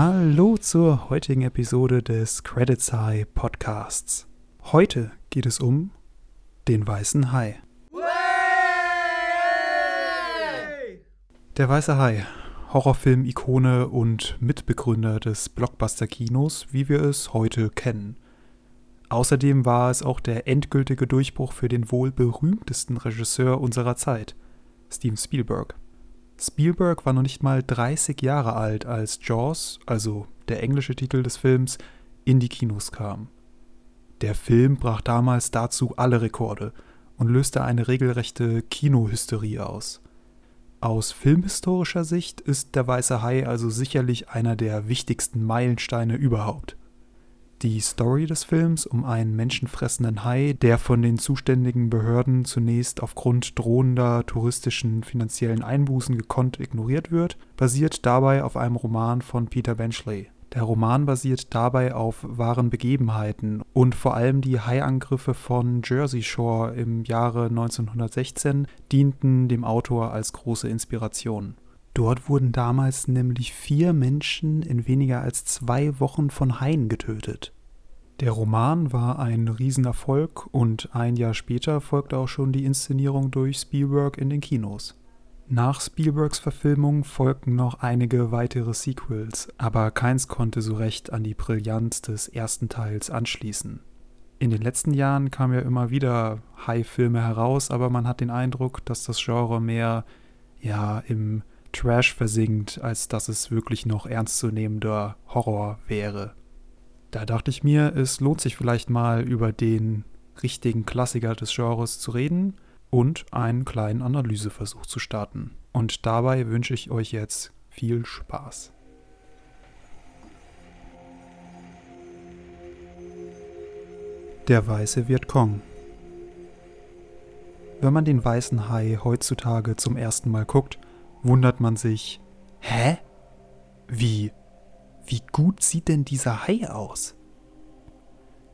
Hallo zur heutigen Episode des Credits High Podcasts. Heute geht es um den weißen Hai. Der weiße Hai, Horrorfilm-Ikone und Mitbegründer des Blockbuster-Kinos, wie wir es heute kennen. Außerdem war es auch der endgültige Durchbruch für den wohl berühmtesten Regisseur unserer Zeit, Steven Spielberg. Spielberg war noch nicht mal 30 Jahre alt, als Jaws, also der englische Titel des Films, in die Kinos kam. Der Film brach damals dazu alle Rekorde und löste eine regelrechte Kinohysterie aus. Aus filmhistorischer Sicht ist Der Weiße Hai also sicherlich einer der wichtigsten Meilensteine überhaupt. Die Story des Films um einen menschenfressenden Hai, der von den zuständigen Behörden zunächst aufgrund drohender touristischen finanziellen Einbußen gekonnt ignoriert wird, basiert dabei auf einem Roman von Peter Benchley. Der Roman basiert dabei auf wahren Begebenheiten und vor allem die Haiangriffe von Jersey Shore im Jahre 1916 dienten dem Autor als große Inspiration. Dort wurden damals nämlich vier Menschen in weniger als zwei Wochen von Haien getötet. Der Roman war ein Riesenerfolg und ein Jahr später folgte auch schon die Inszenierung durch Spielberg in den Kinos. Nach Spielbergs Verfilmung folgten noch einige weitere Sequels, aber keins konnte so recht an die Brillanz des ersten Teils anschließen. In den letzten Jahren kamen ja immer wieder High-Filme heraus, aber man hat den Eindruck, dass das Genre mehr ja im Trash versinkt, als dass es wirklich noch ernstzunehmender Horror wäre. Da dachte ich mir, es lohnt sich vielleicht mal über den richtigen Klassiker des Genres zu reden und einen kleinen Analyseversuch zu starten. Und dabei wünsche ich euch jetzt viel Spaß. Der weiße Vietcong. Wenn man den weißen Hai heutzutage zum ersten Mal guckt, wundert man sich, hä? Wie? Wie gut sieht denn dieser Hai aus?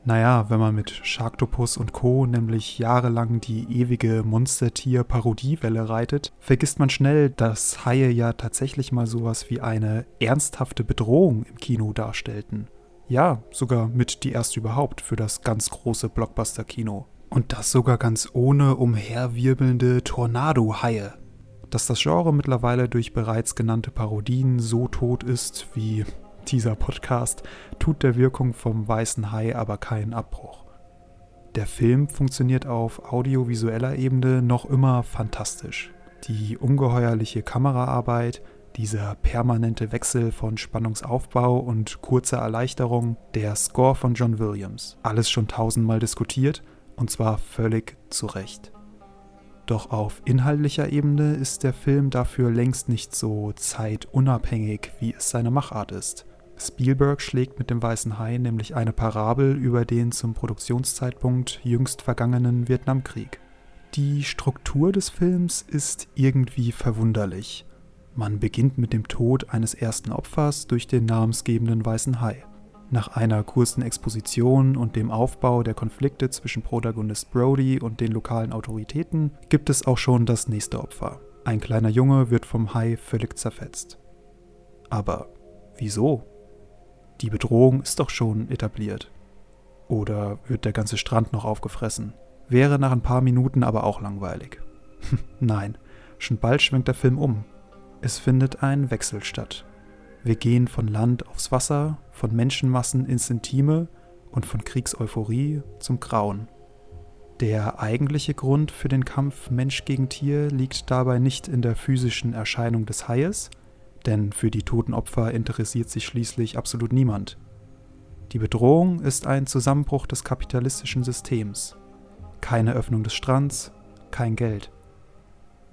Naja, wenn man mit Sharktopus und Co. nämlich jahrelang die ewige Monstertier-Parodiewelle reitet, vergisst man schnell, dass Haie ja tatsächlich mal sowas wie eine ernsthafte Bedrohung im Kino darstellten. Ja, sogar mit die erste überhaupt für das ganz große Blockbuster-Kino. Und das sogar ganz ohne umherwirbelnde Tornado-Haie dass das Genre mittlerweile durch bereits genannte Parodien so tot ist wie dieser Podcast, tut der Wirkung vom Weißen Hai aber keinen Abbruch. Der Film funktioniert auf audiovisueller Ebene noch immer fantastisch. Die ungeheuerliche Kameraarbeit, dieser permanente Wechsel von Spannungsaufbau und kurzer Erleichterung, der Score von John Williams. Alles schon tausendmal diskutiert und zwar völlig zu Recht. Doch auf inhaltlicher Ebene ist der Film dafür längst nicht so zeitunabhängig, wie es seine Machart ist. Spielberg schlägt mit dem Weißen Hai nämlich eine Parabel über den zum Produktionszeitpunkt jüngst vergangenen Vietnamkrieg. Die Struktur des Films ist irgendwie verwunderlich. Man beginnt mit dem Tod eines ersten Opfers durch den namensgebenden Weißen Hai. Nach einer kurzen Exposition und dem Aufbau der Konflikte zwischen Protagonist Brody und den lokalen Autoritäten gibt es auch schon das nächste Opfer. Ein kleiner Junge wird vom Hai völlig zerfetzt. Aber wieso? Die Bedrohung ist doch schon etabliert. Oder wird der ganze Strand noch aufgefressen? Wäre nach ein paar Minuten aber auch langweilig. Nein, schon bald schwenkt der Film um. Es findet ein Wechsel statt. Wir gehen von Land aufs Wasser, von Menschenmassen ins Intime und von Kriegseuphorie zum Grauen. Der eigentliche Grund für den Kampf Mensch gegen Tier liegt dabei nicht in der physischen Erscheinung des Haies, denn für die toten Opfer interessiert sich schließlich absolut niemand. Die Bedrohung ist ein Zusammenbruch des kapitalistischen Systems. Keine Öffnung des Strands, kein Geld.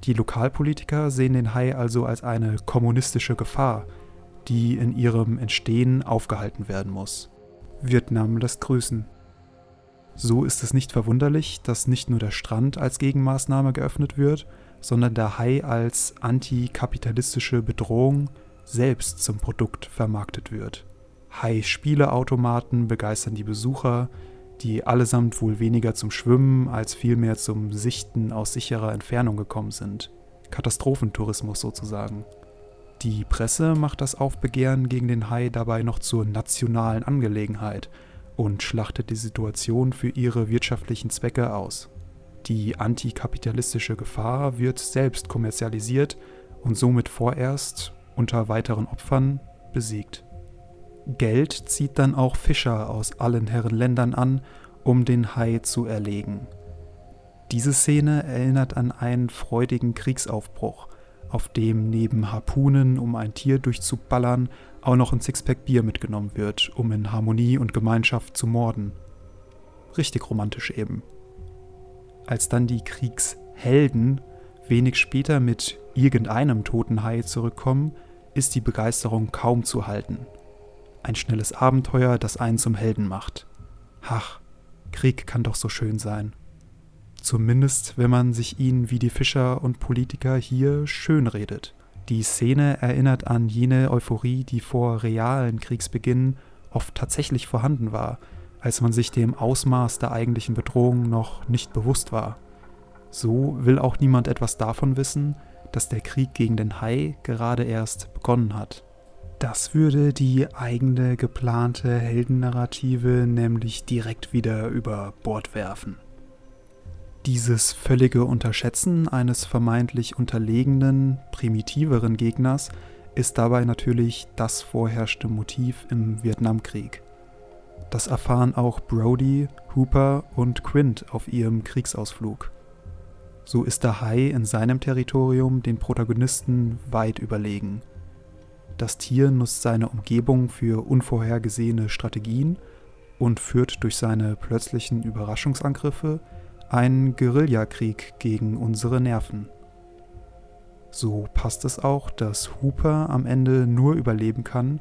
Die Lokalpolitiker sehen den Hai also als eine kommunistische Gefahr, die in ihrem Entstehen aufgehalten werden muss. Vietnam lässt grüßen. So ist es nicht verwunderlich, dass nicht nur der Strand als Gegenmaßnahme geöffnet wird, sondern der Hai als antikapitalistische Bedrohung selbst zum Produkt vermarktet wird. Hai-Spieleautomaten begeistern die Besucher, die allesamt wohl weniger zum Schwimmen als vielmehr zum Sichten aus sicherer Entfernung gekommen sind. Katastrophentourismus sozusagen. Die Presse macht das Aufbegehren gegen den Hai dabei noch zur nationalen Angelegenheit und schlachtet die Situation für ihre wirtschaftlichen Zwecke aus. Die antikapitalistische Gefahr wird selbst kommerzialisiert und somit vorerst unter weiteren Opfern besiegt. Geld zieht dann auch Fischer aus allen Herren Ländern an, um den Hai zu erlegen. Diese Szene erinnert an einen freudigen Kriegsaufbruch, auf dem neben Harpunen, um ein Tier durchzuballern, auch noch ein Sixpack Bier mitgenommen wird, um in Harmonie und Gemeinschaft zu morden. Richtig romantisch eben. Als dann die Kriegshelden wenig später mit irgendeinem toten Hai zurückkommen, ist die Begeisterung kaum zu halten. Ein schnelles Abenteuer, das einen zum Helden macht. Ach, Krieg kann doch so schön sein. Zumindest, wenn man sich ihn wie die Fischer und Politiker hier schönredet. Die Szene erinnert an jene Euphorie, die vor realen Kriegsbeginn oft tatsächlich vorhanden war, als man sich dem Ausmaß der eigentlichen Bedrohung noch nicht bewusst war. So will auch niemand etwas davon wissen, dass der Krieg gegen den Hai gerade erst begonnen hat. Das würde die eigene geplante Heldennarrative nämlich direkt wieder über Bord werfen. Dieses völlige Unterschätzen eines vermeintlich unterlegenen, primitiveren Gegners ist dabei natürlich das vorherrschende Motiv im Vietnamkrieg. Das erfahren auch Brody, Hooper und Quint auf ihrem Kriegsausflug. So ist der Hai in seinem Territorium den Protagonisten weit überlegen. Das Tier nutzt seine Umgebung für unvorhergesehene Strategien und führt durch seine plötzlichen Überraschungsangriffe einen Guerillakrieg gegen unsere Nerven. So passt es auch, dass Hooper am Ende nur überleben kann,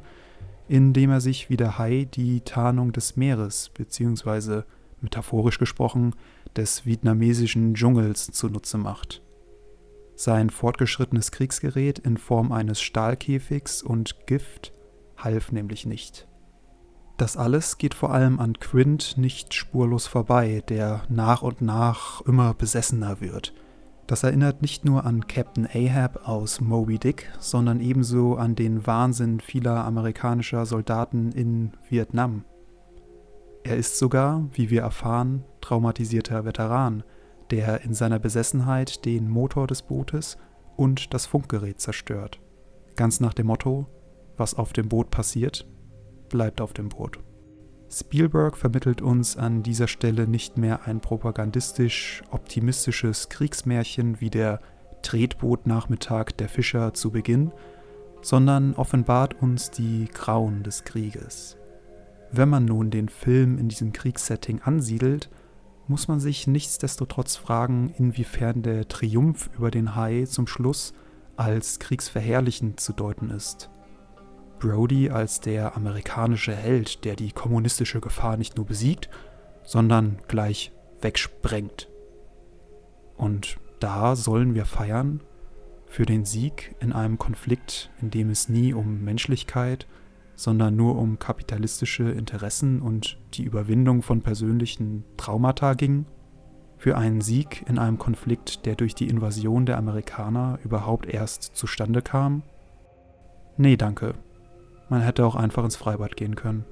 indem er sich wie der Hai die Tarnung des Meeres bzw. metaphorisch gesprochen des vietnamesischen Dschungels zunutze macht. Sein fortgeschrittenes Kriegsgerät in Form eines Stahlkäfigs und Gift half nämlich nicht. Das alles geht vor allem an Quint nicht spurlos vorbei, der nach und nach immer besessener wird. Das erinnert nicht nur an Captain Ahab aus Moby Dick, sondern ebenso an den Wahnsinn vieler amerikanischer Soldaten in Vietnam. Er ist sogar, wie wir erfahren, traumatisierter Veteran, der in seiner Besessenheit den Motor des Bootes und das Funkgerät zerstört. Ganz nach dem Motto, was auf dem Boot passiert, bleibt auf dem Boot. Spielberg vermittelt uns an dieser Stelle nicht mehr ein propagandistisch optimistisches Kriegsmärchen wie der Tretbootnachmittag der Fischer zu Beginn, sondern offenbart uns die Grauen des Krieges. Wenn man nun den Film in diesem Kriegssetting ansiedelt, muss man sich nichtsdestotrotz fragen, inwiefern der Triumph über den Hai zum Schluss als kriegsverherrlichend zu deuten ist. Brody als der amerikanische Held, der die kommunistische Gefahr nicht nur besiegt, sondern gleich wegsprengt. Und da sollen wir feiern für den Sieg in einem Konflikt, in dem es nie um Menschlichkeit, sondern nur um kapitalistische Interessen und die Überwindung von persönlichen Traumata ging? Für einen Sieg in einem Konflikt, der durch die Invasion der Amerikaner überhaupt erst zustande kam? Nee, danke. Man hätte auch einfach ins Freibad gehen können.